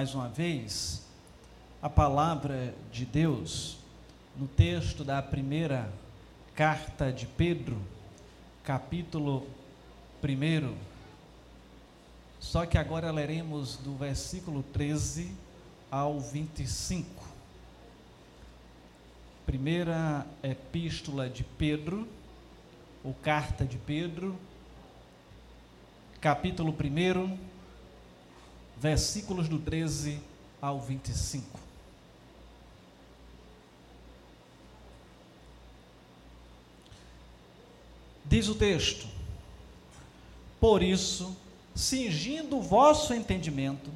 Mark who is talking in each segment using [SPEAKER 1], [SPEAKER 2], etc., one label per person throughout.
[SPEAKER 1] mais uma vez a palavra de Deus no texto da primeira carta de Pedro, capítulo 1. Só que agora leremos do versículo 13 ao 25. Primeira epístola de Pedro, ou carta de Pedro, capítulo 1, versículos do 13 ao 25. Diz o texto: Por isso, cingindo o vosso entendimento,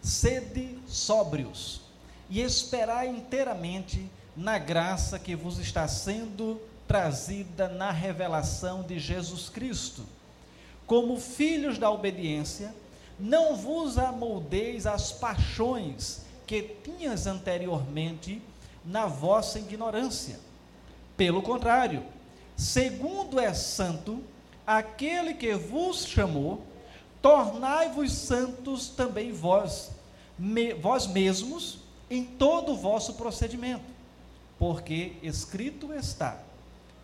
[SPEAKER 1] sede sóbrios e esperai inteiramente na graça que vos está sendo trazida na revelação de Jesus Cristo como filhos da obediência, não vos amoldeis às paixões que tinhas anteriormente na vossa ignorância. Pelo contrário, segundo é santo aquele que vos chamou, tornai-vos santos também vós, me, vós mesmos, em todo o vosso procedimento, porque escrito está: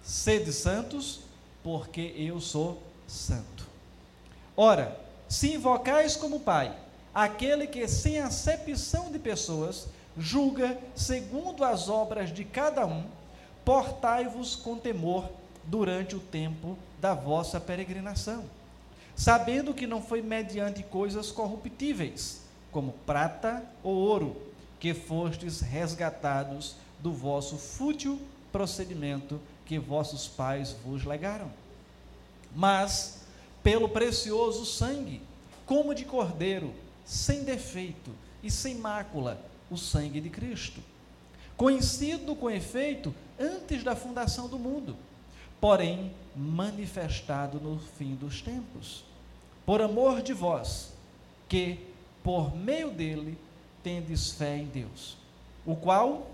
[SPEAKER 1] sede santos, porque eu sou santo. Ora, se invocais como Pai aquele que, sem acepção de pessoas, julga segundo as obras de cada um, portai-vos com temor durante o tempo da vossa peregrinação, sabendo que não foi mediante coisas corruptíveis, como prata ou ouro, que fostes resgatados do vosso fútil procedimento que vossos pais vos legaram. Mas pelo precioso sangue, como de cordeiro, sem defeito e sem mácula, o sangue de Cristo. Conhecido com efeito antes da fundação do mundo, porém manifestado no fim dos tempos, por amor de vós, que por meio dele tendes fé em Deus, o qual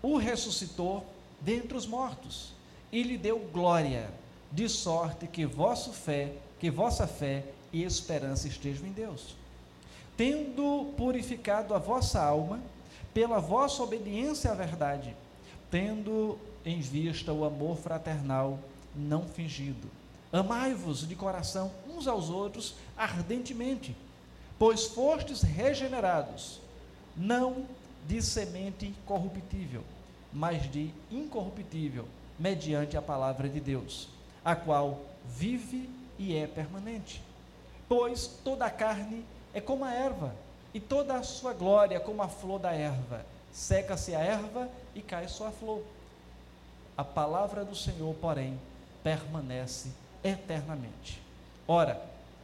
[SPEAKER 1] o ressuscitou dentre os mortos e lhe deu glória, de sorte que vossa fé, que vossa fé e esperança estejam em Deus. Tendo purificado a vossa alma pela vossa obediência à verdade, tendo em vista o amor fraternal não fingido. Amai-vos de coração uns aos outros ardentemente, pois fostes regenerados, não de semente corruptível, mas de incorruptível mediante a palavra de Deus, a qual vive e é permanente. Pois toda a carne é como a erva, e toda a sua glória é como a flor da erva. Seca-se a erva e cai sua flor. A palavra do Senhor, porém, permanece eternamente. Ora,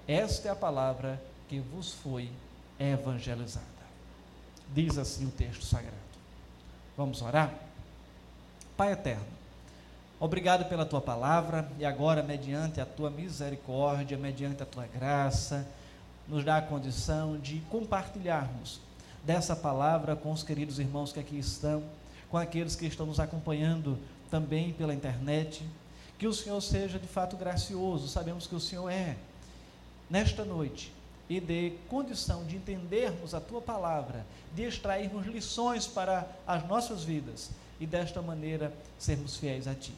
[SPEAKER 1] esta é a palavra que vos foi evangelizada. Diz assim o texto sagrado. Vamos orar? Pai eterno, Obrigado pela tua palavra e agora, mediante a tua misericórdia, mediante a tua graça, nos dá a condição de compartilharmos dessa palavra com os queridos irmãos que aqui estão, com aqueles que estão nos acompanhando também pela internet. Que o Senhor seja de fato gracioso, sabemos que o Senhor é, nesta noite, e dê condição de entendermos a tua palavra, de extrairmos lições para as nossas vidas e desta maneira sermos fiéis a ti.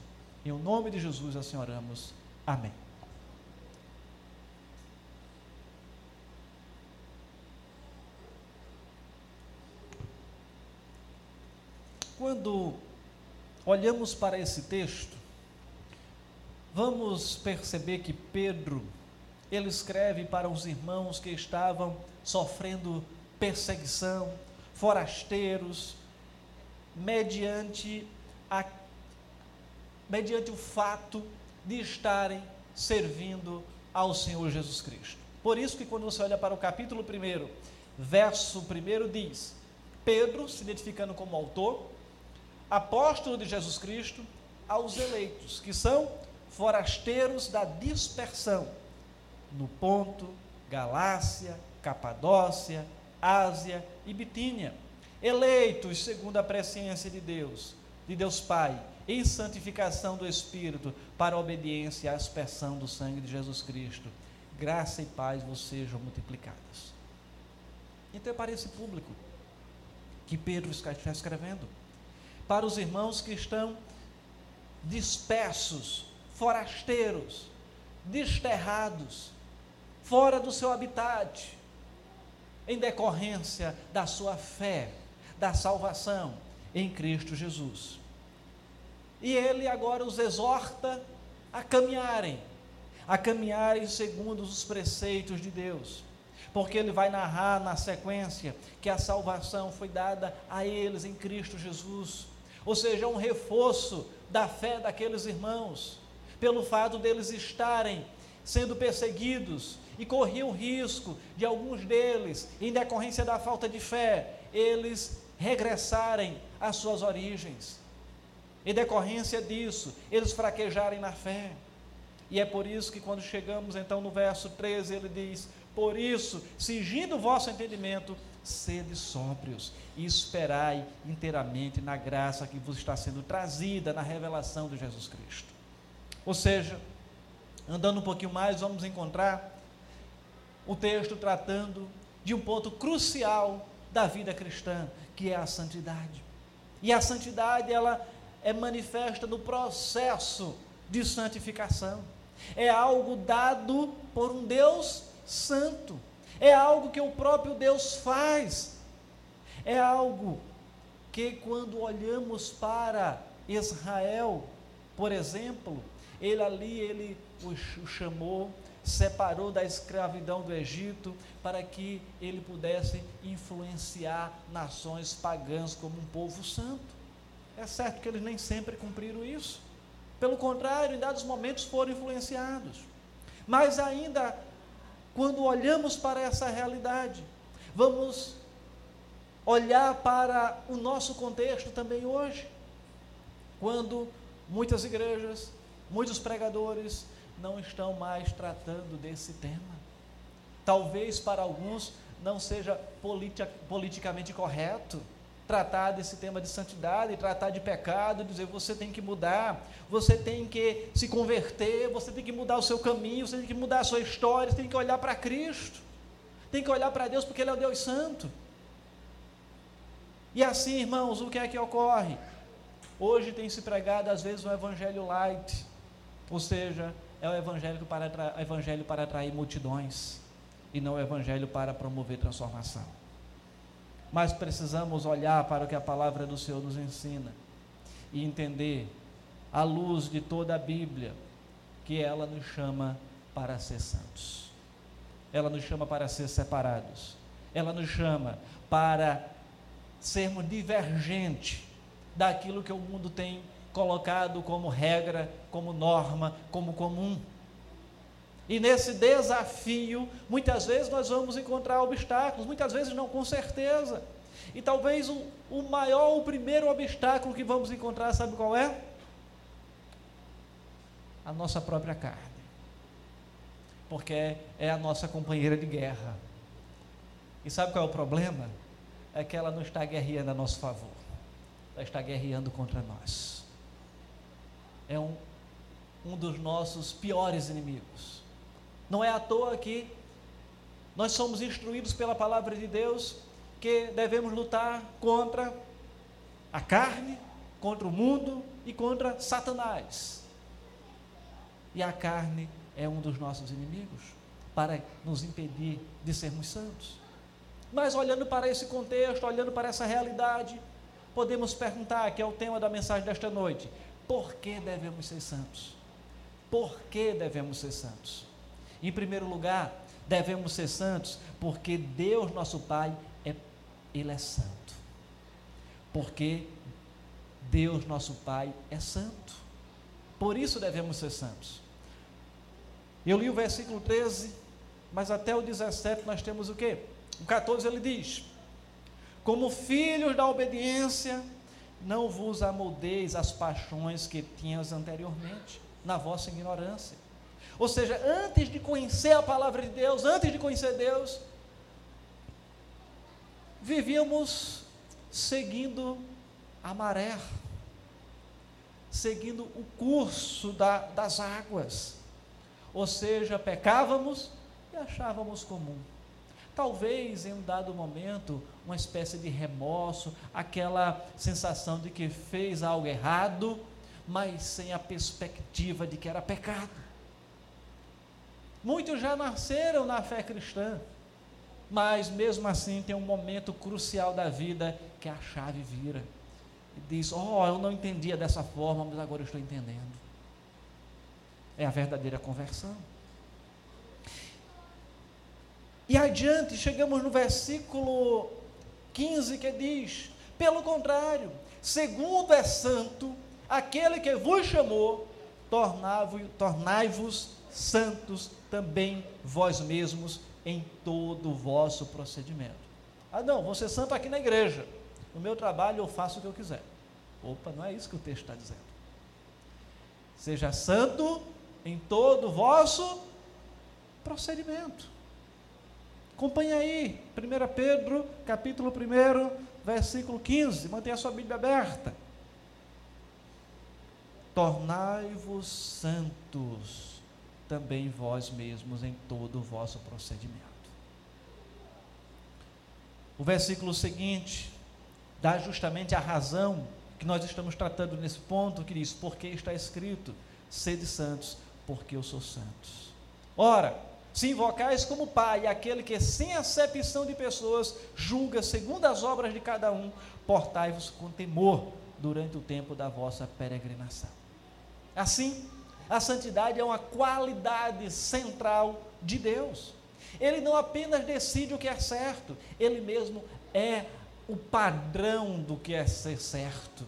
[SPEAKER 1] Em o nome de Jesus assim oramos. Amém. Quando olhamos para esse texto, vamos perceber que Pedro, ele escreve para os irmãos que estavam sofrendo perseguição, forasteiros, mediante a mediante o fato de estarem servindo ao Senhor Jesus Cristo. Por isso que quando você olha para o capítulo 1, verso 1 diz: Pedro, se identificando como autor, apóstolo de Jesus Cristo, aos eleitos, que são forasteiros da dispersão, no Ponto, Galácia, Capadócia, Ásia e Bitínia, eleitos segundo a presciência de Deus, de Deus Pai, em santificação do Espírito para a obediência e a aspersão do sangue de Jesus Cristo. Graça e paz vos sejam multiplicadas. Então é para esse público que Pedro está escrevendo. Para os irmãos que estão dispersos, forasteiros, desterrados, fora do seu habitat, em decorrência da sua fé, da salvação em Cristo Jesus. E ele agora os exorta a caminharem, a caminharem segundo os preceitos de Deus. Porque ele vai narrar na sequência que a salvação foi dada a eles em Cristo Jesus. Ou seja, um reforço da fé daqueles irmãos, pelo fato deles estarem sendo perseguidos e corriam o risco de alguns deles, em decorrência da falta de fé, eles regressarem às suas origens. Em decorrência disso, eles fraquejarem na fé. E é por isso que quando chegamos então no verso 13, ele diz: Por isso, cingindo o vosso entendimento, sede sóbrios e esperai inteiramente na graça que vos está sendo trazida na revelação de Jesus Cristo. Ou seja, andando um pouquinho mais, vamos encontrar o texto tratando de um ponto crucial da vida cristã, que é a santidade. E a santidade, ela é manifesta no processo de santificação. É algo dado por um Deus santo. É algo que o próprio Deus faz. É algo que quando olhamos para Israel, por exemplo, ele ali ele o chamou separou da escravidão do Egito para que ele pudesse influenciar nações pagãs como um povo santo. É certo que eles nem sempre cumpriram isso. Pelo contrário, em dados momentos foram influenciados. Mas ainda, quando olhamos para essa realidade, vamos olhar para o nosso contexto também hoje. Quando muitas igrejas, muitos pregadores, não estão mais tratando desse tema. Talvez para alguns não seja politicamente correto tratar desse tema de santidade, tratar de pecado, dizer você tem que mudar, você tem que se converter, você tem que mudar o seu caminho, você tem que mudar a sua história, você tem que olhar para Cristo, tem que olhar para Deus porque Ele é o Deus Santo. E assim, irmãos, o que é que ocorre? Hoje tem se pregado às vezes um evangelho light, ou seja, é o evangelho para, evangelho para atrair multidões e não o evangelho para promover transformação. Mas precisamos olhar para o que a palavra do Senhor nos ensina e entender, à luz de toda a Bíblia, que ela nos chama para ser santos. Ela nos chama para ser separados. Ela nos chama para sermos divergentes daquilo que o mundo tem colocado como regra, como norma, como comum. E nesse desafio, muitas vezes nós vamos encontrar obstáculos, muitas vezes não com certeza. E talvez o, o maior, o primeiro obstáculo que vamos encontrar, sabe qual é? A nossa própria carne. Porque é a nossa companheira de guerra. E sabe qual é o problema? É que ela não está guerreando a nosso favor. Ela está guerreando contra nós é um, um dos nossos piores inimigos. Não é à toa que nós somos instruídos pela palavra de Deus que devemos lutar contra a carne, contra o mundo e contra Satanás. E a carne é um dos nossos inimigos para nos impedir de sermos santos. Mas olhando para esse contexto, olhando para essa realidade, podemos perguntar, que é o tema da mensagem desta noite: por que devemos ser santos? Por que devemos ser santos? Em primeiro lugar, devemos ser santos porque Deus, nosso Pai, é, Ele é santo. Porque Deus, nosso Pai, é santo. Por isso devemos ser santos. Eu li o versículo 13, mas até o 17 nós temos o quê? O 14 ele diz: Como filhos da obediência, não vos amoldeis as paixões que tinhas anteriormente, na vossa ignorância. Ou seja, antes de conhecer a palavra de Deus, antes de conhecer Deus, vivíamos seguindo a maré. seguindo o curso da, das águas. Ou seja, pecávamos e achávamos comum. Talvez em um dado momento, uma espécie de remorso, aquela sensação de que fez algo errado, mas sem a perspectiva de que era pecado. Muitos já nasceram na fé cristã, mas mesmo assim tem um momento crucial da vida que a chave vira. E diz: Oh, eu não entendia dessa forma, mas agora estou entendendo. É a verdadeira conversão. E adiante, chegamos no versículo 15 que diz: Pelo contrário, segundo é santo, aquele que vos chamou, tornai-vos santos também vós mesmos em todo o vosso procedimento. Ah, não, vou ser santo aqui na igreja. No meu trabalho eu faço o que eu quiser. Opa, não é isso que o texto está dizendo. Seja santo em todo o vosso procedimento. Acompanhe aí, 1 Pedro, capítulo 1, versículo 15. Mantenha a sua Bíblia aberta. Tornai-vos santos também vós mesmos em todo o vosso procedimento. O versículo seguinte dá justamente a razão que nós estamos tratando nesse ponto, que diz: porque está escrito, sede santos, porque eu sou santos. Ora, se invocais como Pai, aquele que sem acepção de pessoas julga segundo as obras de cada um, portai-vos com temor durante o tempo da vossa peregrinação. Assim, a santidade é uma qualidade central de Deus. Ele não apenas decide o que é certo, ele mesmo é o padrão do que é ser certo.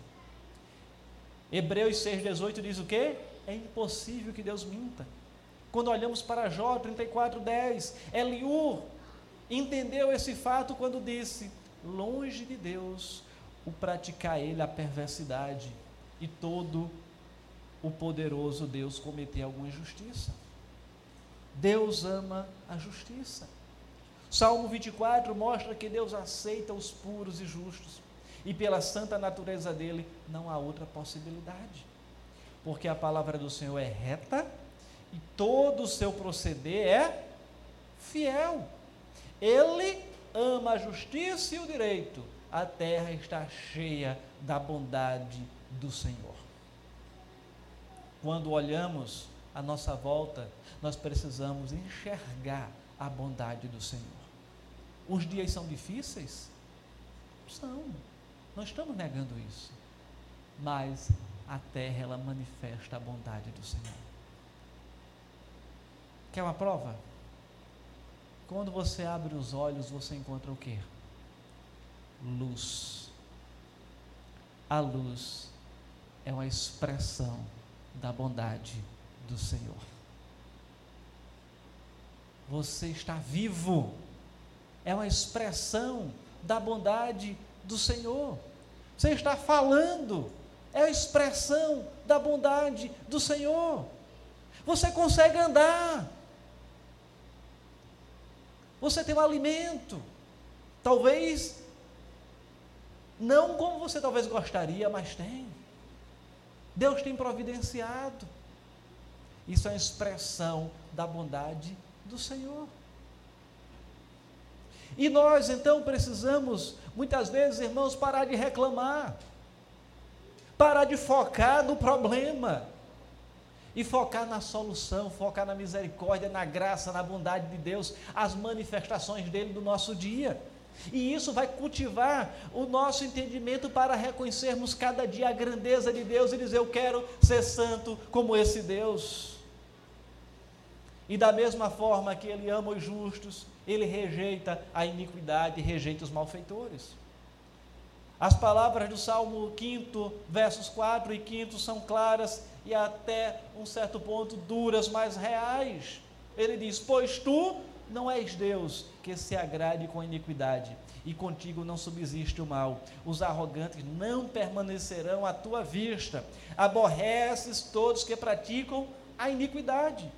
[SPEAKER 1] Hebreus 6,18 diz o quê? É impossível que Deus minta. Quando olhamos para Jó 34:10, Eliú entendeu esse fato quando disse: longe de Deus o praticar ele a perversidade e todo poderoso Deus cometer alguma injustiça. Deus ama a justiça. Salmo 24 mostra que Deus aceita os puros e justos, e pela santa natureza dele não há outra possibilidade. Porque a palavra do Senhor é reta e todo o seu proceder é fiel. Ele ama a justiça e o direito. A terra está cheia da bondade do Senhor. Quando olhamos à nossa volta, nós precisamos enxergar a bondade do Senhor. Os dias são difíceis? São. Não estamos negando isso. Mas a terra ela manifesta a bondade do Senhor. Quer uma prova? Quando você abre os olhos, você encontra o quê? Luz. A luz é uma expressão da bondade do Senhor. Você está vivo. É uma expressão da bondade do Senhor. Você está falando. É a expressão da bondade do Senhor. Você consegue andar. Você tem um alimento. Talvez não como você talvez gostaria, mas tem. Deus tem providenciado. Isso é expressão da bondade do Senhor. E nós então precisamos, muitas vezes, irmãos, parar de reclamar, parar de focar no problema e focar na solução, focar na misericórdia, na graça, na bondade de Deus, as manifestações dele do nosso dia. E isso vai cultivar o nosso entendimento para reconhecermos cada dia a grandeza de Deus e dizer: Eu quero ser santo como esse Deus. E da mesma forma que Ele ama os justos, Ele rejeita a iniquidade, rejeita os malfeitores. As palavras do Salmo 5, versos 4 e 5 são claras e até um certo ponto duras, mas reais. Ele diz: Pois tu não és Deus que se agrade com a iniquidade, e contigo não subsiste o mal. Os arrogantes não permanecerão à tua vista. Aborreces todos que praticam a iniquidade.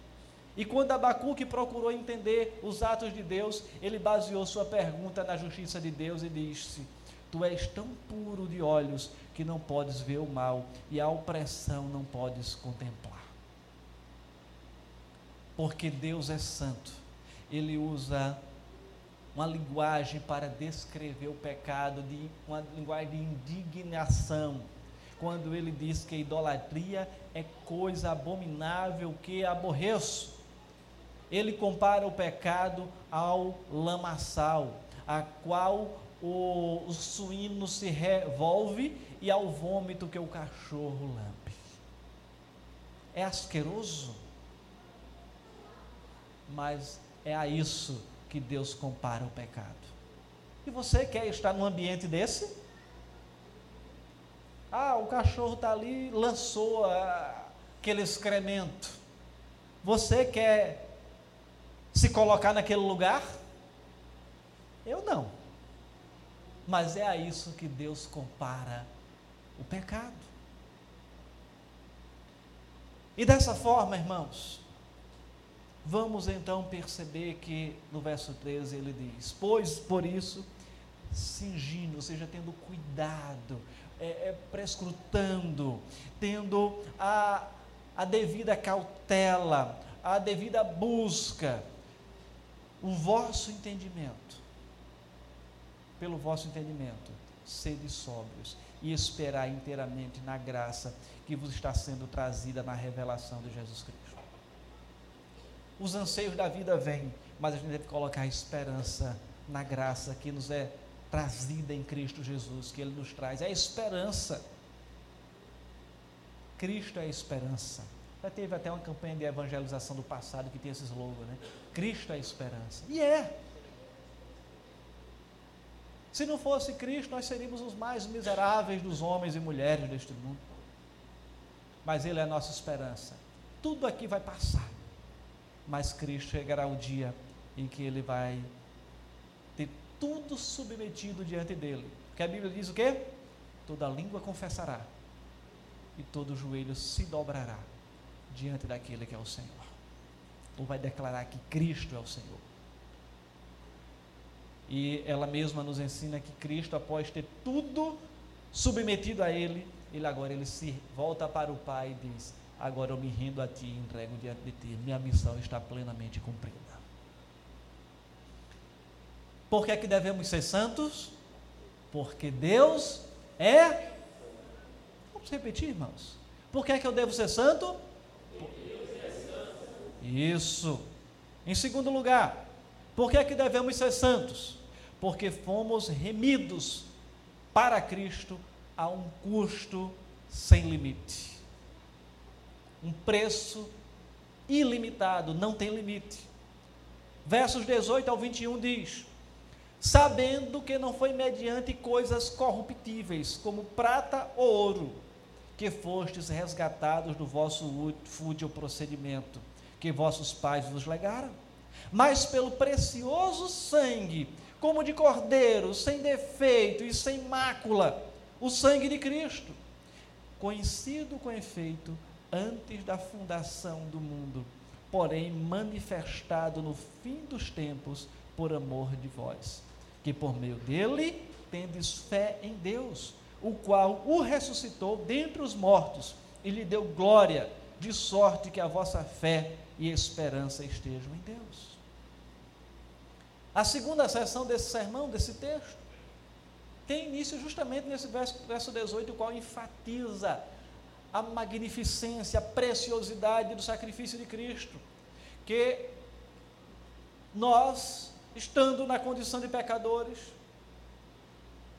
[SPEAKER 1] E quando Abacuque procurou entender os atos de Deus, ele baseou sua pergunta na justiça de Deus e disse: Tu és tão puro de olhos que não podes ver o mal e a opressão não podes contemplar. Porque Deus é santo, Ele usa uma linguagem para descrever o pecado, de, uma linguagem de indignação, quando ele diz que a idolatria é coisa abominável que aborreço. Ele compara o pecado ao lamaçal, a qual o, o suíno se revolve e ao vômito que o cachorro lambe. É asqueroso, mas é a isso que Deus compara o pecado. E você quer estar num ambiente desse? Ah, o cachorro está ali, lançou ah, aquele excremento. Você quer se colocar naquele lugar? Eu não. Mas é a isso que Deus compara o pecado. E dessa forma, irmãos, vamos então perceber que no verso 13 ele diz: Pois por isso, cingindo, ou seja, tendo cuidado, é, é, prescrutando, tendo a, a devida cautela, a devida busca, o vosso entendimento, pelo vosso entendimento, sede sóbrios e esperar inteiramente na graça que vos está sendo trazida na revelação de Jesus Cristo. Os anseios da vida vêm, mas a gente deve colocar esperança na graça que nos é trazida em Cristo Jesus, que Ele nos traz. É a esperança. Cristo é a esperança. Já teve até uma campanha de evangelização do passado que tem esse slogan, né? Cristo é a esperança. E é. Se não fosse Cristo, nós seríamos os mais miseráveis dos homens e mulheres deste mundo. Mas Ele é a nossa esperança. Tudo aqui vai passar mas Cristo chegará o dia em que ele vai ter tudo submetido diante dele. Porque a Bíblia diz o quê? Toda língua confessará e todo joelho se dobrará diante daquele que é o Senhor. Ou vai declarar que Cristo é o Senhor. E ela mesma nos ensina que Cristo, após ter tudo submetido a Ele, ele agora ele se volta para o Pai e diz: Agora eu me rendo a ti e entrego diante de ti. Minha missão está plenamente cumprida. Por que é que devemos ser santos? Porque Deus é. Vamos repetir, irmãos. Por que é que eu devo ser santo? Isso. Em segundo lugar, por que é que devemos ser santos? Porque fomos remidos para Cristo a um custo sem limite um preço ilimitado, não tem limite. Versos 18 ao 21 diz: Sabendo que não foi mediante coisas corruptíveis, como prata ou ouro, que fostes resgatados do vosso fútil procedimento, que vossos pais vos legaram, mas pelo precioso sangue, como de cordeiro, sem defeito e sem mácula, o sangue de Cristo, conhecido com efeito antes da fundação do mundo, porém manifestado no fim dos tempos por amor de vós, que por meio dele tendes fé em Deus, o qual o ressuscitou dentre os mortos e lhe deu glória, de sorte que a vossa fé e esperança estejam em Deus. A segunda sessão desse sermão, desse texto, tem início justamente nesse verso, verso 18, o qual enfatiza a magnificência, a preciosidade do sacrifício de Cristo, que nós, estando na condição de pecadores,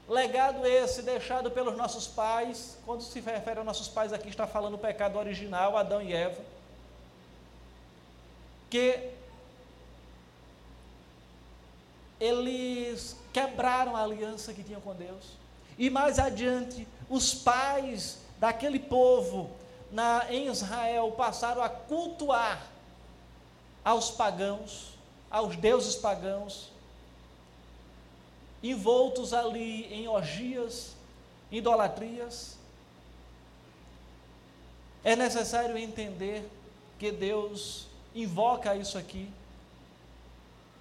[SPEAKER 1] legado esse deixado pelos nossos pais, quando se refere aos nossos pais aqui, está falando o pecado original, Adão e Eva, que eles quebraram a aliança que tinham com Deus. E mais adiante, os pais daquele povo na, em Israel passaram a cultuar aos pagãos, aos deuses pagãos, envoltos ali em orgias, idolatrias. É necessário entender que Deus invoca isso aqui,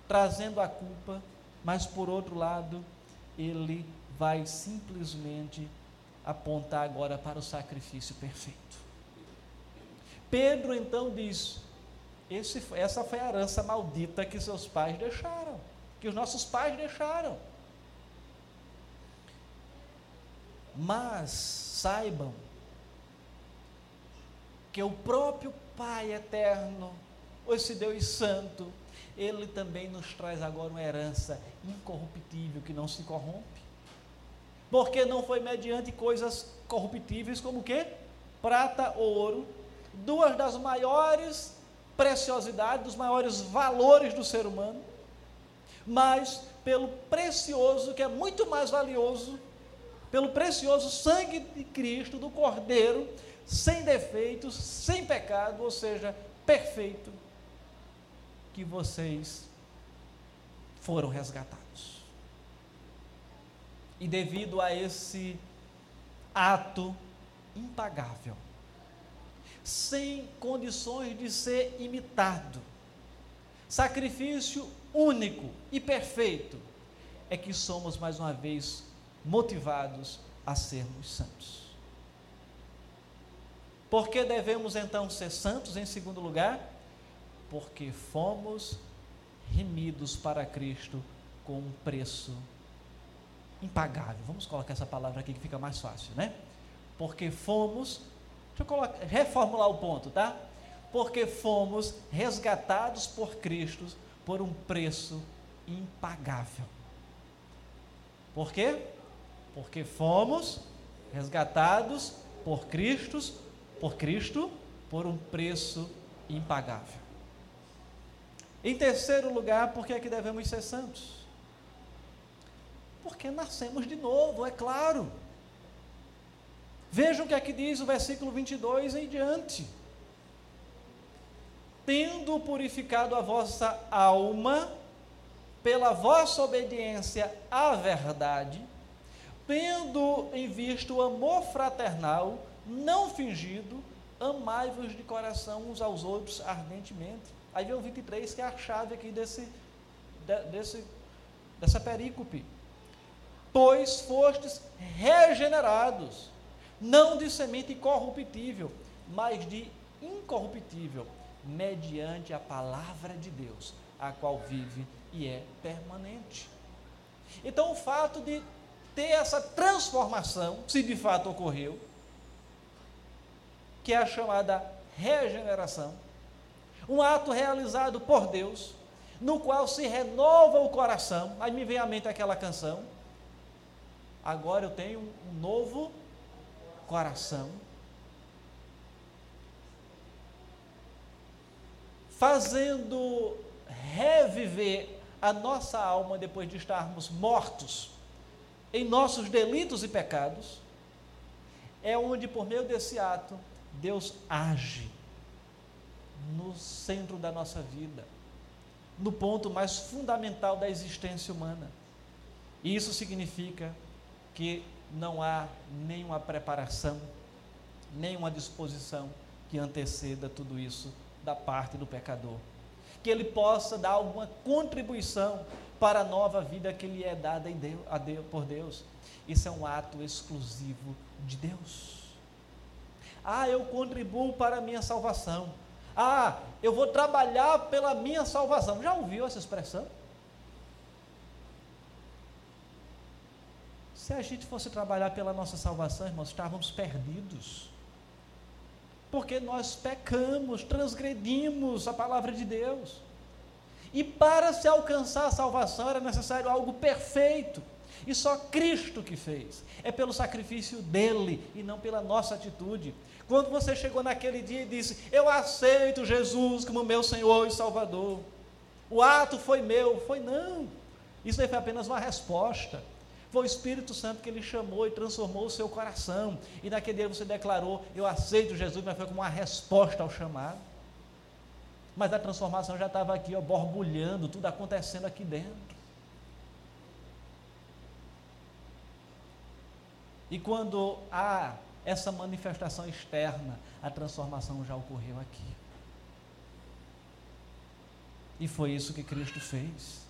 [SPEAKER 1] trazendo a culpa, mas por outro lado, Ele vai simplesmente apontar agora para o sacrifício perfeito. Pedro então diz: esse, essa foi a herança maldita que seus pais deixaram, que os nossos pais deixaram. Mas saibam que o próprio Pai eterno, esse Deus Santo, ele também nos traz agora uma herança incorruptível que não se corrompe. Porque não foi mediante coisas corruptíveis como o quê? Prata ou ouro, duas das maiores preciosidades, dos maiores valores do ser humano, mas pelo precioso, que é muito mais valioso, pelo precioso sangue de Cristo, do Cordeiro, sem defeitos, sem pecado, ou seja, perfeito, que vocês foram resgatados. E devido a esse ato impagável, sem condições de ser imitado, sacrifício único e perfeito, é que somos mais uma vez motivados a sermos santos. Por que devemos então ser santos em segundo lugar? Porque fomos remidos para Cristo com um preço impagável. Vamos colocar essa palavra aqui que fica mais fácil, né? Porque fomos, deixa eu colocar, reformular o ponto, tá? Porque fomos resgatados por Cristo por um preço impagável. Por quê? Porque fomos resgatados por Cristo, por Cristo, por um preço impagável. Em terceiro lugar, por que é que devemos ser santos? Porque nascemos de novo, é claro. Vejam o que aqui diz o versículo 22 em diante. Tendo purificado a vossa alma pela vossa obediência à verdade, tendo em vista o amor fraternal, não fingido, amai-vos de coração uns aos outros ardentemente. Aí vem o 23, que é a chave aqui desse, desse, dessa perícope. Pois fostes regenerados, não de semente corruptível, mas de incorruptível, mediante a palavra de Deus, a qual vive e é permanente. Então, o fato de ter essa transformação, se de fato ocorreu, que é a chamada regeneração, um ato realizado por Deus, no qual se renova o coração. Aí me vem à mente aquela canção. Agora eu tenho um novo coração. Fazendo reviver a nossa alma depois de estarmos mortos em nossos delitos e pecados, é onde, por meio desse ato, Deus age no centro da nossa vida, no ponto mais fundamental da existência humana. E isso significa que não há nenhuma preparação, nenhuma disposição que anteceda tudo isso da parte do pecador. Que ele possa dar alguma contribuição para a nova vida que lhe é dada a Deus, por Deus. Isso é um ato exclusivo de Deus. Ah, eu contribuo para a minha salvação. Ah, eu vou trabalhar pela minha salvação. Já ouviu essa expressão? Se a gente fosse trabalhar pela nossa salvação, irmãos, estávamos perdidos. Porque nós pecamos, transgredimos a palavra de Deus. E para se alcançar a salvação era necessário algo perfeito. E só Cristo que fez. É pelo sacrifício dele e não pela nossa atitude. Quando você chegou naquele dia e disse: Eu aceito Jesus como meu Senhor e Salvador. O ato foi meu. Foi não. Isso aí foi apenas uma resposta. Foi o Espírito Santo que ele chamou e transformou o seu coração. E naquele dia você declarou: Eu aceito Jesus, mas foi como uma resposta ao chamado. Mas a transformação já estava aqui, ó, borbulhando, tudo acontecendo aqui dentro. E quando há essa manifestação externa, a transformação já ocorreu aqui. E foi isso que Cristo fez.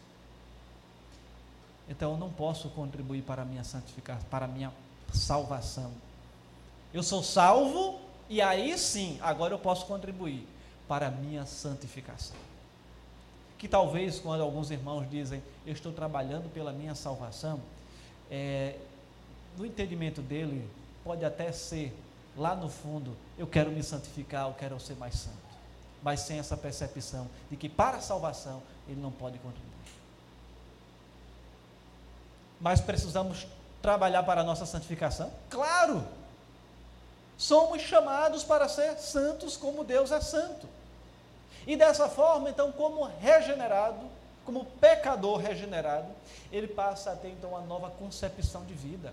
[SPEAKER 1] Então eu não posso contribuir para a minha santificação, para a minha salvação. Eu sou salvo e aí sim, agora eu posso contribuir para a minha santificação. Que talvez quando alguns irmãos dizem, eu estou trabalhando pela minha salvação, é, no entendimento dele, pode até ser, lá no fundo, eu quero me santificar, eu quero ser mais santo. Mas sem essa percepção de que para a salvação ele não pode contribuir. Mas precisamos trabalhar para a nossa santificação? Claro! Somos chamados para ser santos como Deus é santo. E dessa forma, então, como regenerado, como pecador regenerado, ele passa a ter então uma nova concepção de vida,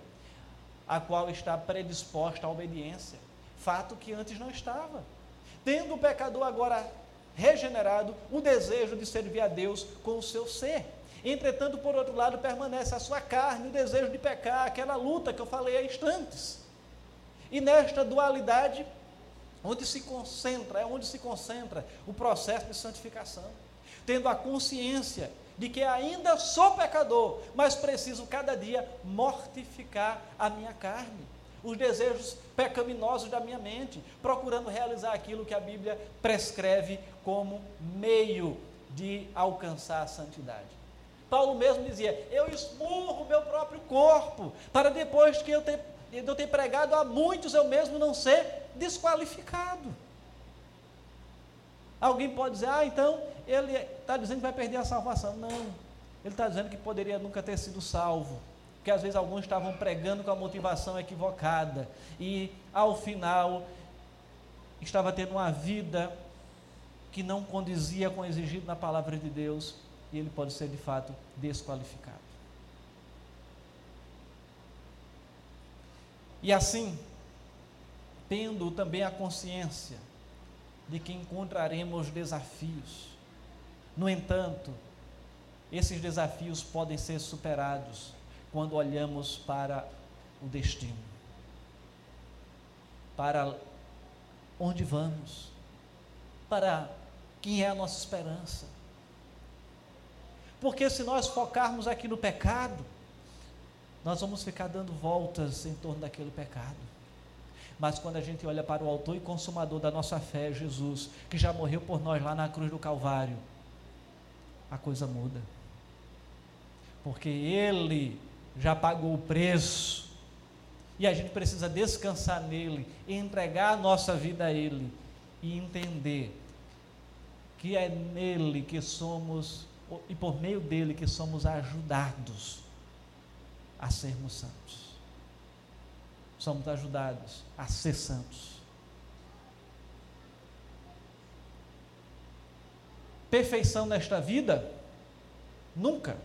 [SPEAKER 1] a qual está predisposta à obediência, fato que antes não estava. Tendo o pecador agora regenerado, o desejo de servir a Deus com o seu ser. Entretanto, por outro lado, permanece a sua carne, o desejo de pecar, aquela luta que eu falei há instantes. E nesta dualidade, onde se concentra, é onde se concentra o processo de santificação, tendo a consciência de que ainda sou pecador, mas preciso cada dia mortificar a minha carne, os desejos pecaminosos da minha mente, procurando realizar aquilo que a Bíblia prescreve como meio de alcançar a santidade. Paulo mesmo dizia: Eu esmurro meu próprio corpo, para depois que eu ter eu ter pregado a muitos, eu mesmo não ser desqualificado. Alguém pode dizer, ah, então ele está dizendo que vai perder a salvação. Não, ele está dizendo que poderia nunca ter sido salvo. Porque às vezes alguns estavam pregando com a motivação equivocada. E ao final estava tendo uma vida que não condizia com o exigido na palavra de Deus. E ele pode ser de fato desqualificado. E assim, tendo também a consciência de que encontraremos desafios. No entanto, esses desafios podem ser superados quando olhamos para o destino, para onde vamos, para quem é a nossa esperança. Porque se nós focarmos aqui no pecado, nós vamos ficar dando voltas em torno daquele pecado. Mas quando a gente olha para o autor e consumador da nossa fé, Jesus, que já morreu por nós lá na cruz do Calvário, a coisa muda. Porque ele já pagou o preço. E a gente precisa descansar nele, entregar a nossa vida a ele e entender que é nele que somos e por meio dele que somos ajudados a sermos santos. Somos ajudados a ser santos. Perfeição nesta vida? Nunca.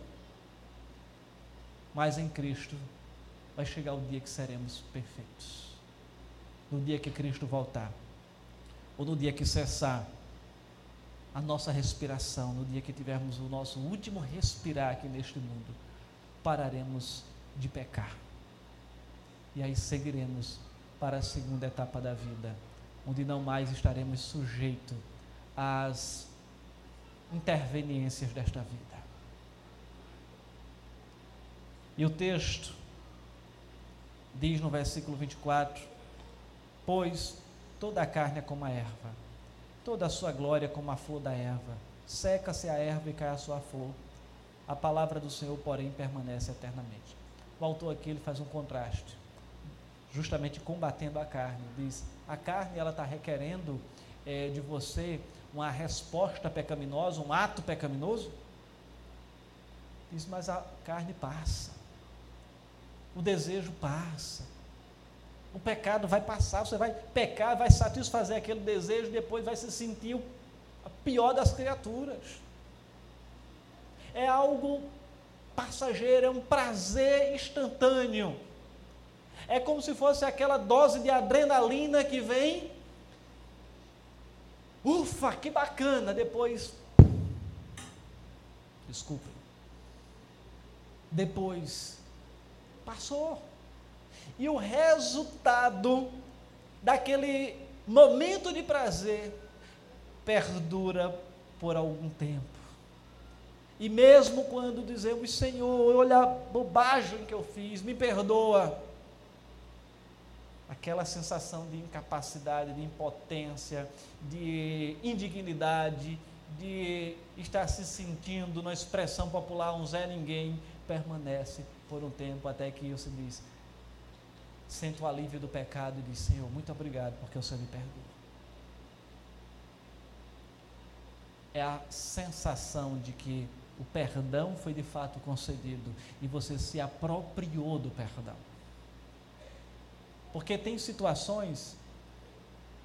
[SPEAKER 1] Mas em Cristo vai chegar o dia que seremos perfeitos. No dia que Cristo voltar. Ou no dia que cessar a nossa respiração, no dia que tivermos o nosso último respirar aqui neste mundo, pararemos de pecar. E aí seguiremos para a segunda etapa da vida, onde não mais estaremos sujeitos às interveniências desta vida. E o texto diz no versículo 24: Pois toda a carne é como a erva, toda a sua glória como a flor da erva, seca-se a erva e cai a sua flor. A palavra do Senhor, porém, permanece eternamente o autor aqui ele faz um contraste, justamente combatendo a carne. Diz: a carne ela está requerendo é, de você uma resposta pecaminosa, um ato pecaminoso. Diz: mas a carne passa, o desejo passa, o pecado vai passar, você vai pecar, vai satisfazer aquele desejo, depois vai se sentir a pior das criaturas. É algo passageiro, é um prazer instantâneo. É como se fosse aquela dose de adrenalina que vem. Ufa, que bacana! Depois. Desculpe. Depois. Passou. E o resultado daquele momento de prazer perdura por algum tempo. E mesmo quando dizemos, Senhor, olha a bobagem que eu fiz, me perdoa. Aquela sensação de incapacidade, de impotência, de indignidade, de estar se sentindo, na expressão popular, um Zé Ninguém, permanece por um tempo até que você diz, sente o alívio do pecado e diz, Senhor, muito obrigado porque o Senhor me perdoa. É a sensação de que o perdão foi de fato concedido e você se apropriou do perdão. Porque tem situações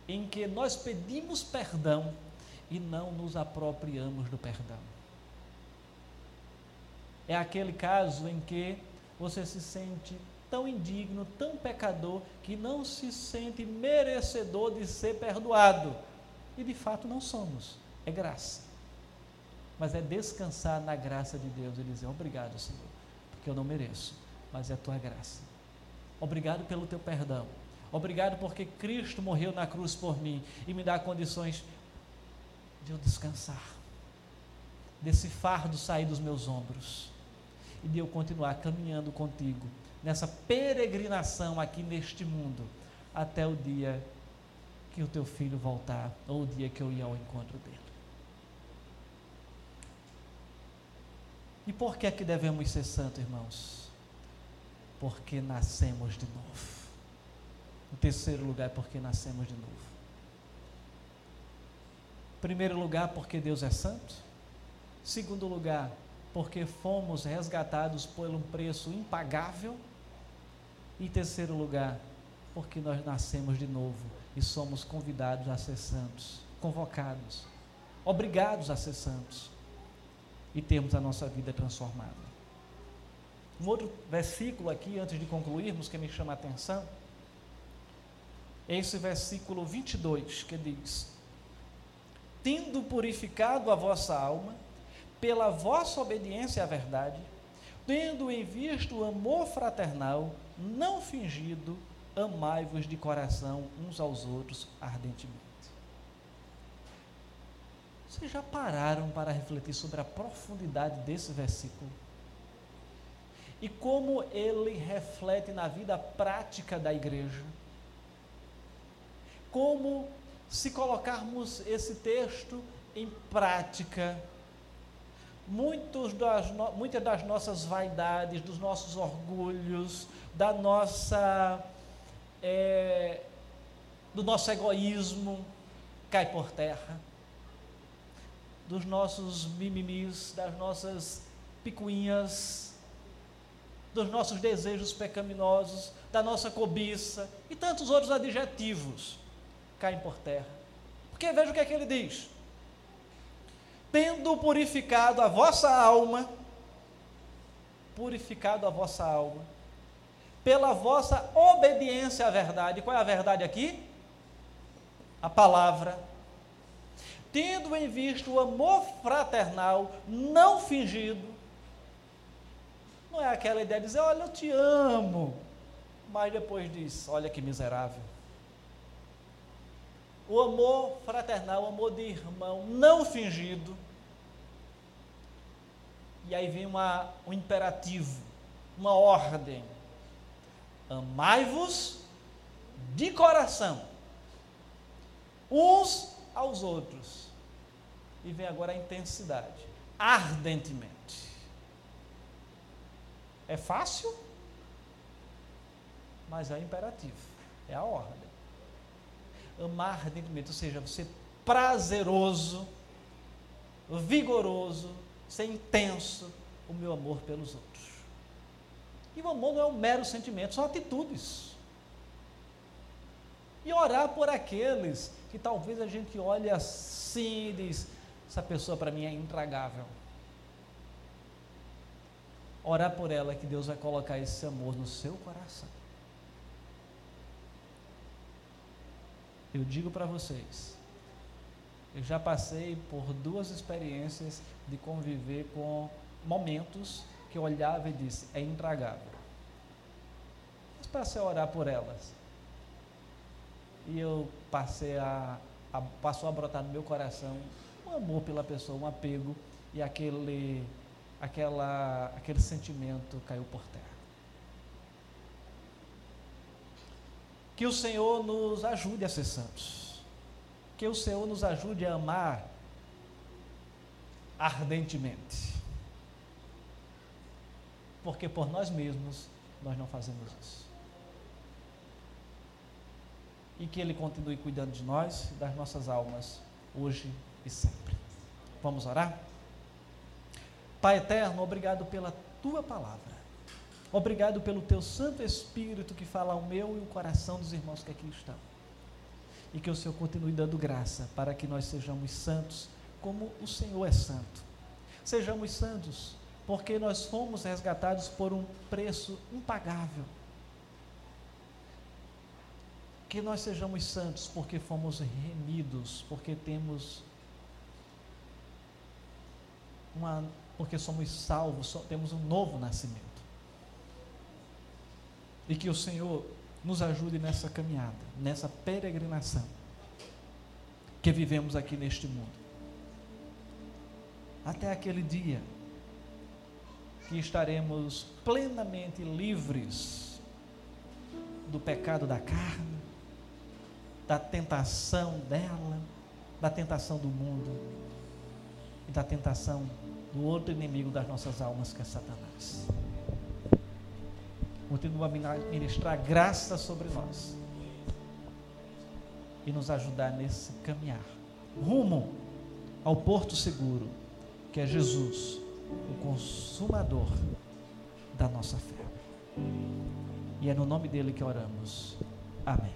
[SPEAKER 1] em que nós pedimos perdão e não nos apropriamos do perdão. É aquele caso em que você se sente tão indigno, tão pecador, que não se sente merecedor de ser perdoado. E de fato não somos. É graça. Mas é descansar na graça de Deus e dizer: Obrigado, Senhor, porque eu não mereço, mas é a tua graça. Obrigado pelo teu perdão. Obrigado porque Cristo morreu na cruz por mim e me dá condições de eu descansar, desse fardo sair dos meus ombros e de eu continuar caminhando contigo nessa peregrinação aqui neste mundo até o dia que o teu filho voltar ou o dia que eu ir ao encontro dele. E por que é que devemos ser santos, irmãos? Porque nascemos de novo. O terceiro lugar é porque nascemos de novo. Primeiro lugar, porque Deus é santo. Segundo lugar, porque fomos resgatados por um preço impagável. E terceiro lugar, porque nós nascemos de novo e somos convidados a ser santos, convocados, obrigados a ser santos e termos a nossa vida transformada. Um outro versículo aqui, antes de concluirmos, que me chama a atenção, é esse versículo 22, que diz: Tendo purificado a vossa alma, pela vossa obediência à verdade, tendo em vista o amor fraternal, não fingido, amai-vos de coração uns aos outros ardentemente. Vocês já pararam para refletir sobre a profundidade desse versículo? E como ele reflete na vida prática da igreja? Como, se colocarmos esse texto em prática, muitos das, muitas das nossas vaidades, dos nossos orgulhos, da nossa, é, do nosso egoísmo cai por terra, dos nossos mimimis, das nossas picuinhas, dos nossos desejos pecaminosos, da nossa cobiça e tantos outros adjetivos caem por terra. Porque veja o que é que ele diz tendo purificado a vossa alma, purificado a vossa alma, pela vossa obediência à verdade. Qual é a verdade aqui? A palavra. Tendo em vista o amor fraternal não fingido, não é aquela ideia de dizer, olha, eu te amo, mas depois diz, olha que miserável. O amor fraternal, o amor de irmão não fingido. E aí vem uma, um imperativo, uma ordem. Amai-vos de coração, uns aos outros. E vem agora a intensidade, ardentemente. É fácil, mas é imperativo, é a ordem amar ardentemente, ou seja, ser prazeroso, vigoroso, ser intenso o meu amor pelos outros. E o amor não é um mero sentimento, são atitudes. E orar por aqueles que talvez a gente olhe assim e diz: essa pessoa para mim é intragável. Orar por ela que Deus vai colocar esse amor no seu coração. Eu digo para vocês, eu já passei por duas experiências de conviver com momentos que eu olhava e disse: é intragável. Mas passei a orar por elas. E eu passei a, a, passou a brotar no meu coração um amor pela pessoa, um apego e aquele aquela, aquele sentimento caiu por terra. Que o Senhor nos ajude a ser santos. Que o Senhor nos ajude a amar ardentemente. Porque por nós mesmos nós não fazemos isso. E que Ele continue cuidando de nós e das nossas almas, hoje e sempre. Vamos orar? Pai eterno, obrigado pela tua palavra. Obrigado pelo teu Santo Espírito que fala ao meu e o coração dos irmãos que aqui estão. E que o Senhor continue dando graça para que nós sejamos santos como o Senhor é santo. Sejamos santos porque nós fomos resgatados por um preço impagável. Que nós sejamos santos porque fomos remidos, porque temos uma porque somos salvos, temos um novo nascimento. E que o Senhor nos ajude nessa caminhada, nessa peregrinação que vivemos aqui neste mundo. Até aquele dia que estaremos plenamente livres do pecado da carne, da tentação dela, da tentação do mundo e da tentação do outro inimigo das nossas almas, que é Satanás. Continua a ministrar graça sobre nós e nos ajudar nesse caminhar rumo ao porto seguro, que é Jesus, o consumador da nossa fé. E é no nome dele que oramos. Amém.